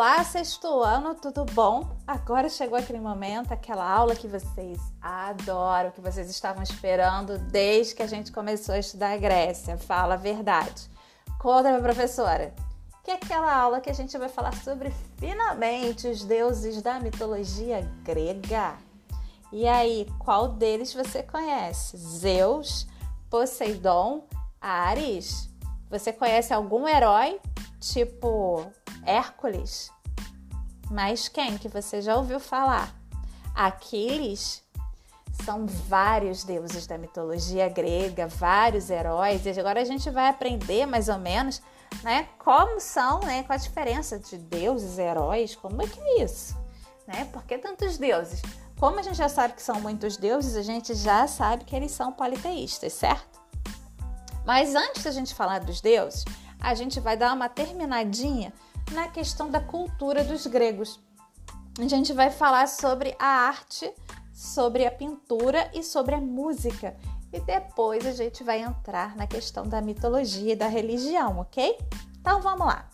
Olá, sexto ano, tudo bom? Agora chegou aquele momento, aquela aula que vocês adoram, que vocês estavam esperando desde que a gente começou a estudar a Grécia. Fala a verdade. Conta pra professora. Que é aquela aula que a gente vai falar sobre finalmente os deuses da mitologia grega. E aí, qual deles você conhece? Zeus, Poseidon, Ares? Você conhece algum herói? Tipo Hércules. Mas quem que você já ouviu falar? Aquiles? São vários deuses da mitologia grega, vários heróis. E agora a gente vai aprender mais ou menos, né, como são, né, qual a diferença de deuses e heróis, como é que é isso, né? Por que tantos deuses? Como a gente já sabe que são muitos deuses, a gente já sabe que eles são politeístas, certo? Mas antes da gente falar dos deuses, a gente vai dar uma terminadinha na questão da cultura dos gregos. A gente vai falar sobre a arte, sobre a pintura e sobre a música. E depois a gente vai entrar na questão da mitologia e da religião, ok? Então vamos lá.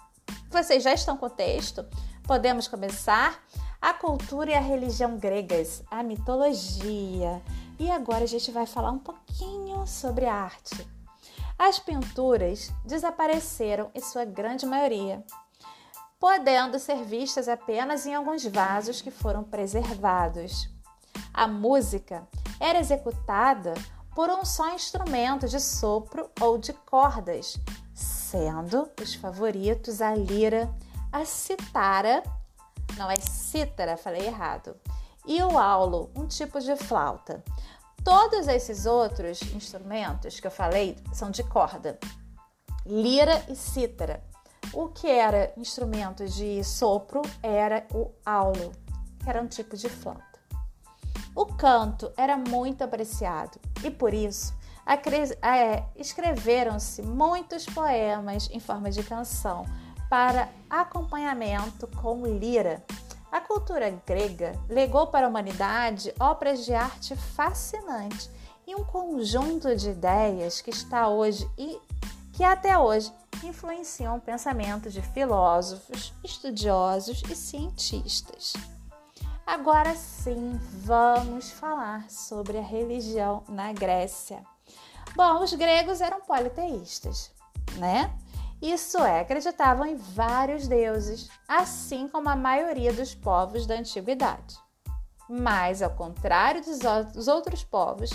Vocês já estão com o texto? Podemos começar? A cultura e a religião gregas, a mitologia. E agora a gente vai falar um pouquinho sobre a arte. As pinturas desapareceram em sua grande maioria, podendo ser vistas apenas em alguns vasos que foram preservados. A música era executada por um só instrumento de sopro ou de cordas, sendo os favoritos a lira, a citara, não é cítara, falei errado, e o aulo, um tipo de flauta. Todos esses outros instrumentos que eu falei são de corda, lira e cítara. O que era instrumento de sopro era o aulo, que era um tipo de flauta. O canto era muito apreciado e por isso é, escreveram-se muitos poemas em forma de canção para acompanhamento com lira a cultura grega legou para a humanidade obras de arte fascinantes e um conjunto de ideias que está hoje e que até hoje influenciam o pensamento de filósofos, estudiosos e cientistas. Agora sim, vamos falar sobre a religião na Grécia. Bom, os gregos eram politeístas, né? Isso é, acreditavam em vários deuses, assim como a maioria dos povos da antiguidade. Mas, ao contrário dos outros povos,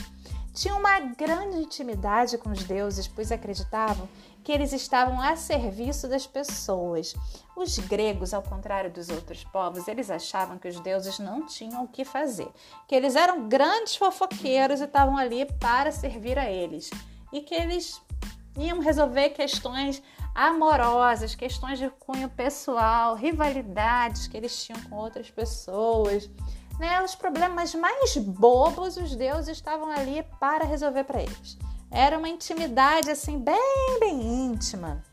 tinham uma grande intimidade com os deuses, pois acreditavam que eles estavam a serviço das pessoas. Os gregos, ao contrário dos outros povos, eles achavam que os deuses não tinham o que fazer, que eles eram grandes fofoqueiros e estavam ali para servir a eles, e que eles iam resolver questões amorosas, questões de cunho pessoal, rivalidades que eles tinham com outras pessoas. Né? Os problemas mais bobos, os deuses estavam ali para resolver para eles. Era uma intimidade assim, bem, bem íntima.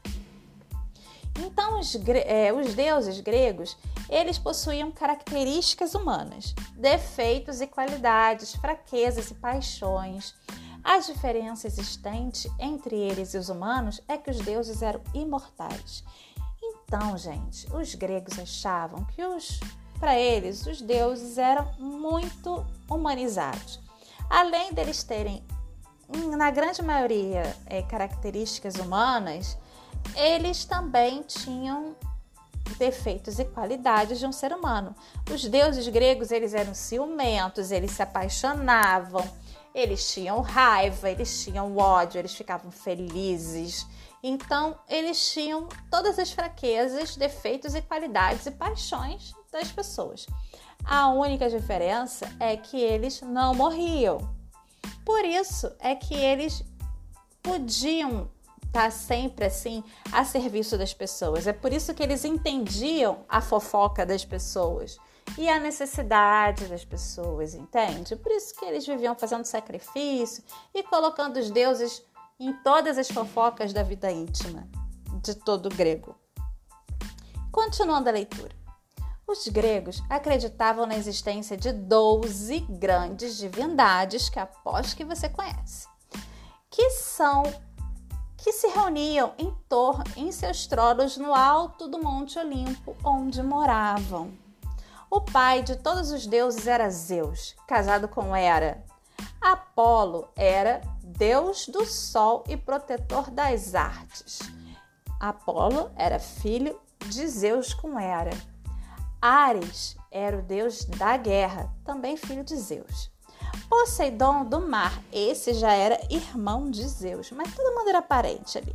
Então, os, é, os deuses gregos, eles possuíam características humanas, defeitos e qualidades, fraquezas e paixões, a diferença existente entre eles e os humanos é que os deuses eram imortais. Então, gente, os gregos achavam que os para eles os deuses eram muito humanizados. Além deles terem, na grande maioria, é, características humanas, eles também tinham defeitos e qualidades de um ser humano. Os deuses gregos eles eram ciumentos, eles se apaixonavam eles tinham raiva, eles tinham ódio, eles ficavam felizes. Então, eles tinham todas as fraquezas, defeitos e qualidades e paixões das pessoas. A única diferença é que eles não morriam. Por isso é que eles podiam estar sempre assim a serviço das pessoas. É por isso que eles entendiam a fofoca das pessoas e a necessidade das pessoas, entende? Por isso que eles viviam fazendo sacrifício e colocando os deuses em todas as fofocas da vida íntima de todo grego. Continuando a leitura. Os gregos acreditavam na existência de 12 grandes divindades que aposto que você conhece, que são que se reuniam em torno em seus tronos no alto do Monte Olimpo, onde moravam. O pai de todos os deuses era Zeus, casado com Hera. Apolo era deus do sol e protetor das artes. Apolo era filho de Zeus com Hera. Ares era o deus da guerra, também filho de Zeus. Poseidon do mar, esse já era irmão de Zeus, mas todo mundo era parente ali.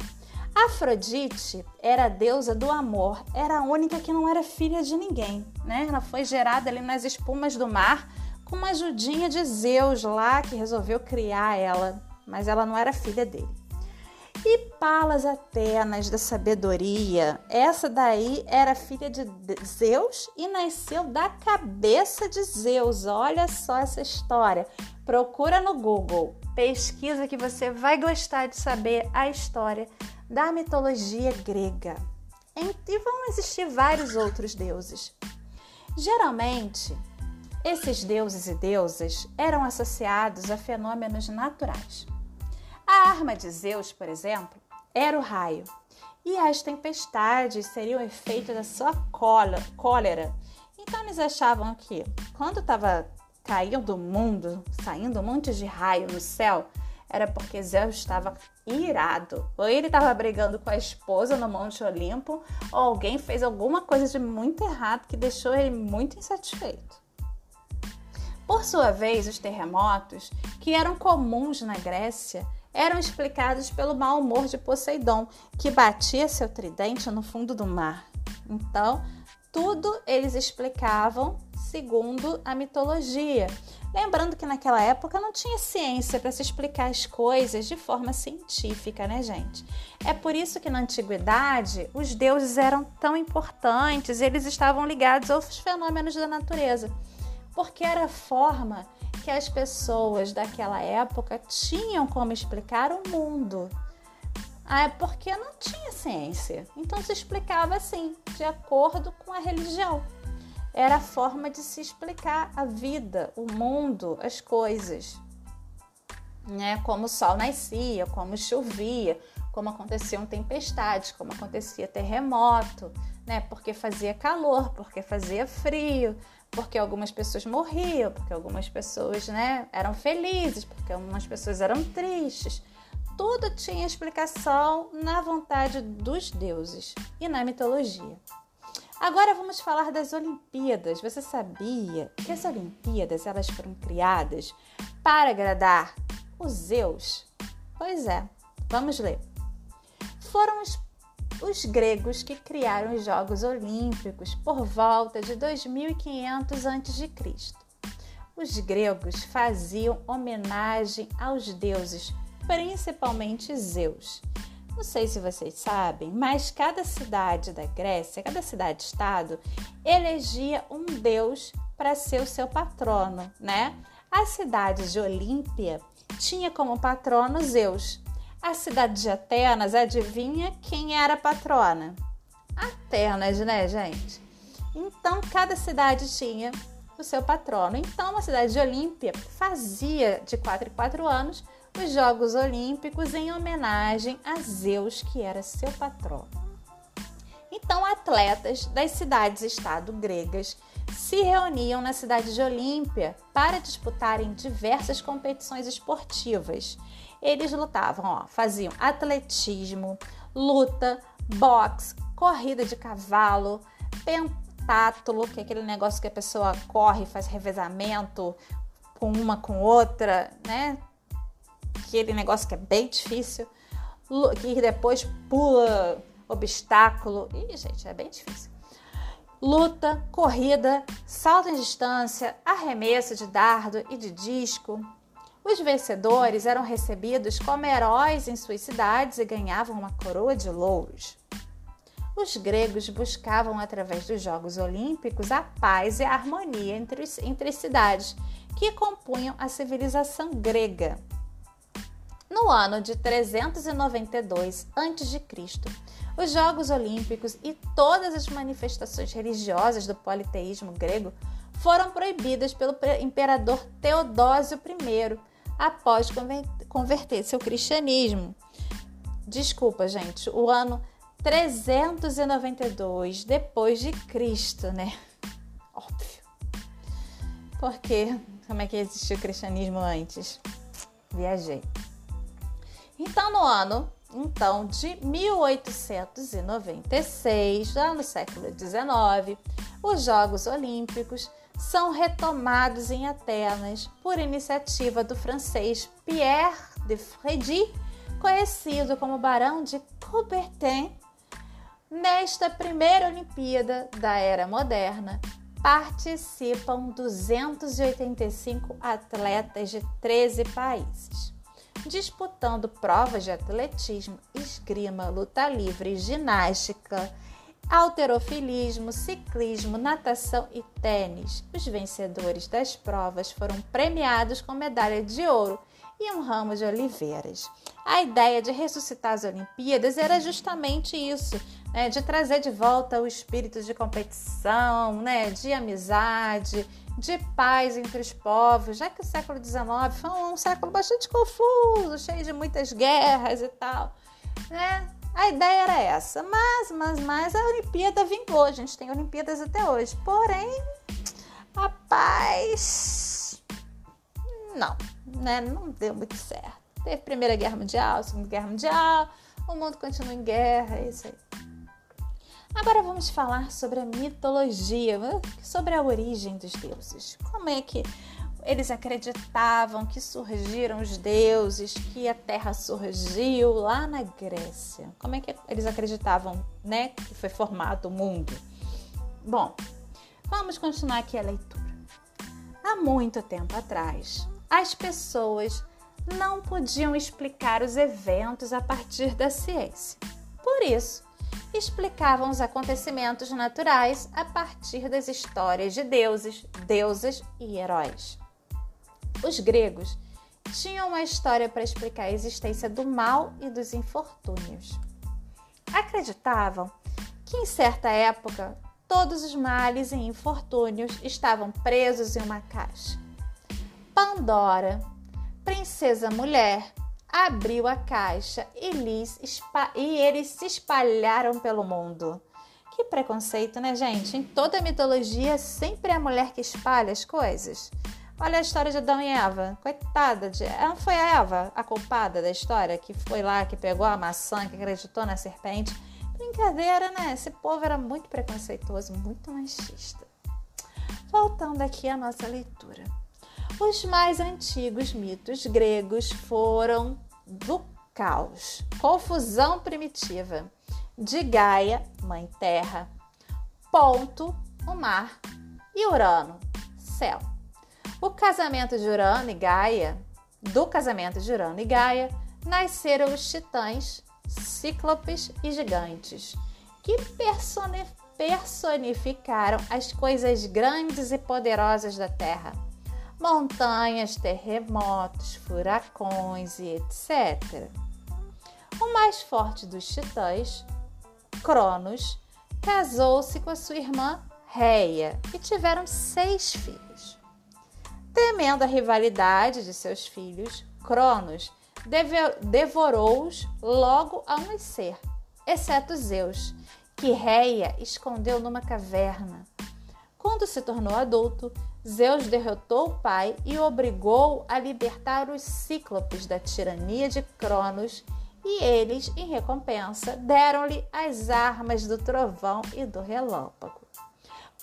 Afrodite era a deusa do amor, era a única que não era filha de ninguém, né? Ela foi gerada ali nas espumas do mar com uma ajudinha de Zeus lá que resolveu criar ela, mas ela não era filha dele. E Palas Atenas da sabedoria, essa daí era filha de Zeus e nasceu da cabeça de Zeus. Olha só essa história. Procura no Google, pesquisa que você vai gostar de saber a história da mitologia grega. E vão existir vários outros deuses. Geralmente, esses deuses e deusas eram associados a fenômenos naturais. A arma de Zeus, por exemplo, era o raio, e as tempestades seriam o efeito da sua cólera. Então eles achavam que quando estava caindo o mundo, saindo um monte de raio no céu, era porque Zeus estava irado. Ou ele estava brigando com a esposa no Monte Olimpo, ou alguém fez alguma coisa de muito errado que deixou ele muito insatisfeito. Por sua vez, os terremotos, que eram comuns na Grécia, eram explicados pelo mau humor de Poseidon, que batia seu tridente no fundo do mar. Então, tudo eles explicavam segundo a mitologia. Lembrando que naquela época não tinha ciência para se explicar as coisas de forma científica, né, gente? É por isso que na antiguidade os deuses eram tão importantes, eles estavam ligados aos fenômenos da natureza, porque era a forma que as pessoas daquela época tinham como explicar o mundo. Ah, é porque não tinha ciência. Então se explicava assim, de acordo com a religião. Era a forma de se explicar a vida, o mundo, as coisas. Né? Como o sol nascia, como chovia, como aconteciam tempestades, como acontecia terremoto, né? Porque fazia calor, porque fazia frio, porque algumas pessoas morriam, porque algumas pessoas né, eram felizes, porque algumas pessoas eram tristes. Tudo tinha explicação na vontade dos deuses e na mitologia. Agora vamos falar das Olimpíadas. Você sabia que as Olimpíadas elas foram criadas para agradar os Zeus? Pois é, vamos ler. Foram os os gregos que criaram os Jogos Olímpicos por volta de 2500 a.C. Os gregos faziam homenagem aos deuses, principalmente Zeus. Não sei se vocês sabem, mas cada cidade da Grécia, cada cidade-estado, elegia um deus para ser o seu patrono, né? A cidade de Olímpia tinha como patrono Zeus, a cidade de Atenas, adivinha quem era a patrona? Atenas, né, gente? Então, cada cidade tinha o seu patrono. Então, a cidade de Olímpia fazia de 4 em 4 anos os Jogos Olímpicos em homenagem a Zeus, que era seu patrono. Então, atletas das cidades-estado gregas se reuniam na cidade de Olímpia para disputarem diversas competições esportivas eles lutavam, ó, faziam atletismo, luta, boxe, corrida de cavalo, pentátulo, que é aquele negócio que a pessoa corre, faz revezamento com uma com outra, né? Aquele negócio que é bem difícil, que depois pula obstáculo. Ih, gente, é bem difícil. Luta, corrida, salto em distância, arremesso de dardo e de disco, os vencedores eram recebidos como heróis em suas cidades e ganhavam uma coroa de louros. Os gregos buscavam, através dos Jogos Olímpicos, a paz e a harmonia entre, entre as cidades que compunham a civilização grega. No ano de 392 a.C., os Jogos Olímpicos e todas as manifestações religiosas do politeísmo grego foram proibidas pelo imperador Teodósio I após converter-se ao cristianismo. desculpa, gente, o ano 392 depois de Cristo, né? Óbvio. Porque como é que existia o cristianismo antes? Viajei. Então, no ano então de 1896, lá no século XIX, os Jogos Olímpicos são retomados em Atenas por iniciativa do francês Pierre de Frédy, conhecido como Barão de Coubertin. Nesta primeira Olimpíada da Era Moderna, participam 285 atletas de 13 países disputando provas de atletismo, esgrima, luta livre, ginástica, alterofilismo, ciclismo, natação e tênis. Os vencedores das provas foram premiados com medalha de ouro e um ramo de oliveiras. A ideia de ressuscitar as Olimpíadas era justamente isso, né, de trazer de volta o espírito de competição, né, de amizade, de paz entre os povos, já que o século XIX foi um século bastante confuso, cheio de muitas guerras e tal, né? A ideia era essa, mas, mas, mas a Olimpíada vingou, a gente tem Olimpíadas até hoje, porém a paz não, né? Não deu muito certo. Teve Primeira Guerra Mundial, Segunda Guerra Mundial, o mundo continua em guerra, é isso aí. Agora vamos falar sobre a mitologia, sobre a origem dos deuses. Como é que eles acreditavam que surgiram os deuses, que a Terra surgiu lá na Grécia? Como é que eles acreditavam, né, que foi formado o mundo? Bom, vamos continuar aqui a leitura. Há muito tempo atrás, as pessoas não podiam explicar os eventos a partir da ciência. Por isso, explicavam os acontecimentos naturais a partir das histórias de deuses, deusas e heróis. Os gregos tinham uma história para explicar a existência do mal e dos infortúnios. Acreditavam que em certa época todos os males e infortúnios estavam presos em uma caixa. Pandora, princesa mulher, abriu a caixa e, lhes e eles se espalharam pelo mundo. Que preconceito, né, gente? Em toda a mitologia, sempre é a mulher que espalha as coisas. Olha a história de Adão e Eva. Coitada de. Não foi a Eva a culpada da história que foi lá, que pegou a maçã, que acreditou na serpente? Brincadeira, né? Esse povo era muito preconceituoso, muito machista. Voltando aqui à nossa leitura. Os mais antigos mitos gregos foram do caos, confusão primitiva, de Gaia, mãe terra, Ponto, o mar, e Urano, céu. O casamento de Urano e Gaia, do casamento de Urano e Gaia, nasceram os titãs, cíclopes e gigantes, que personificaram as coisas grandes e poderosas da Terra montanhas, terremotos, furacões e etc. O mais forte dos titãs, Cronos, casou-se com a sua irmã Reia e tiveram seis filhos. Temendo a rivalidade de seus filhos, Cronos devorou-os logo ao nascer, exceto Zeus, que Reia escondeu numa caverna. Quando se tornou adulto, Zeus derrotou o pai e o obrigou a libertar os cíclopes da tirania de Cronos, e eles, em recompensa, deram-lhe as armas do trovão e do relâmpago.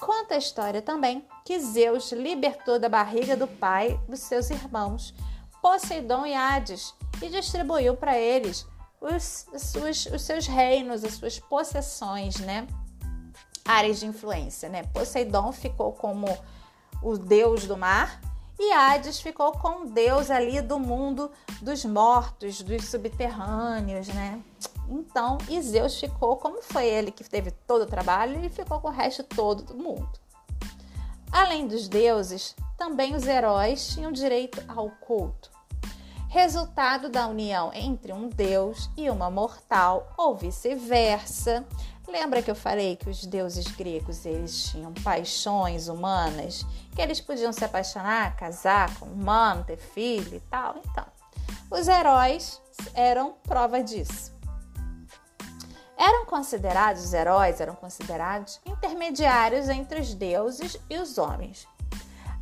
Conta a história também que Zeus libertou da barriga do pai dos seus irmãos, Poseidon e Hades, e distribuiu para eles os, os, os seus reinos, as suas possessões, né? Áreas de influência, né? Poseidon ficou como o deus do mar, e Hades ficou com deus ali do mundo dos mortos, dos subterrâneos, né? Então, e Zeus ficou, como foi ele que teve todo o trabalho, ele ficou com o resto todo do mundo. Além dos deuses, também os heróis tinham direito ao culto. Resultado da união entre um deus e uma mortal, ou vice-versa, Lembra que eu falei que os deuses gregos eles tinham paixões humanas, que eles podiam se apaixonar, casar com um humano, ter filho e tal? Então, os heróis eram prova disso. Eram considerados heróis, eram considerados intermediários entre os deuses e os homens.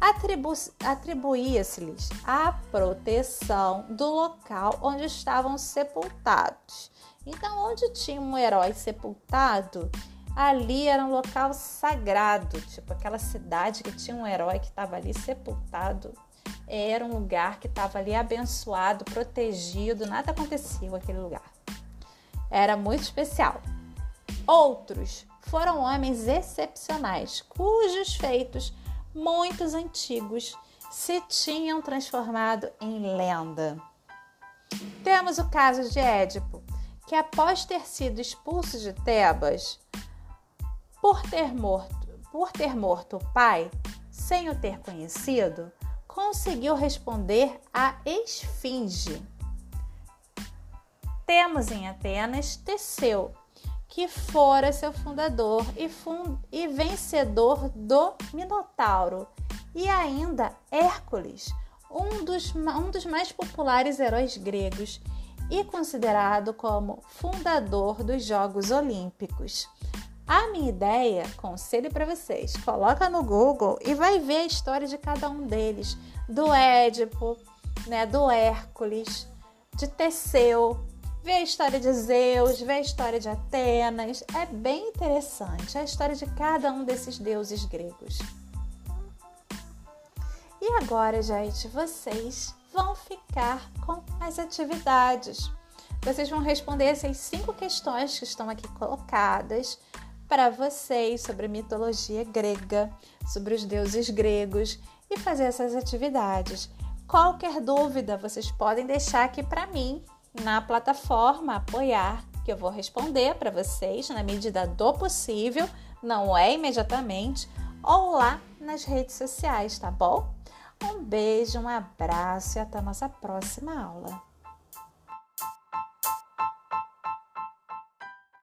Atribu Atribuía-se-lhes a proteção do local onde estavam sepultados. Então, onde tinha um herói sepultado, ali era um local sagrado, tipo aquela cidade que tinha um herói que estava ali sepultado. Era um lugar que estava ali abençoado, protegido, nada acontecia naquele lugar. Era muito especial. Outros foram homens excepcionais, cujos feitos, muitos antigos, se tinham transformado em lenda. Temos o caso de Édipo, que após ter sido expulso de Tebas, por ter morto, por ter morto o pai, sem o ter conhecido, conseguiu responder à esfinge. Temos em Atenas Teseu, que fora seu fundador e, fund e vencedor do Minotauro, e ainda Hércules, um dos, um dos mais populares heróis gregos e considerado como fundador dos Jogos Olímpicos. A minha ideia, conselho para vocês, coloca no Google e vai ver a história de cada um deles, do Édipo, né, do Hércules, de Teseu, vê a história de Zeus, vê a história de Atenas, é bem interessante a história de cada um desses deuses gregos. E agora, gente, vocês vão ficar com as atividades. Vocês vão responder essas cinco questões que estão aqui colocadas para vocês sobre a mitologia grega, sobre os deuses gregos e fazer essas atividades. Qualquer dúvida vocês podem deixar aqui para mim na plataforma Apoiar, que eu vou responder para vocês na medida do possível, não é imediatamente, ou lá nas redes sociais, tá bom? Um beijo, um abraço e até a nossa próxima aula.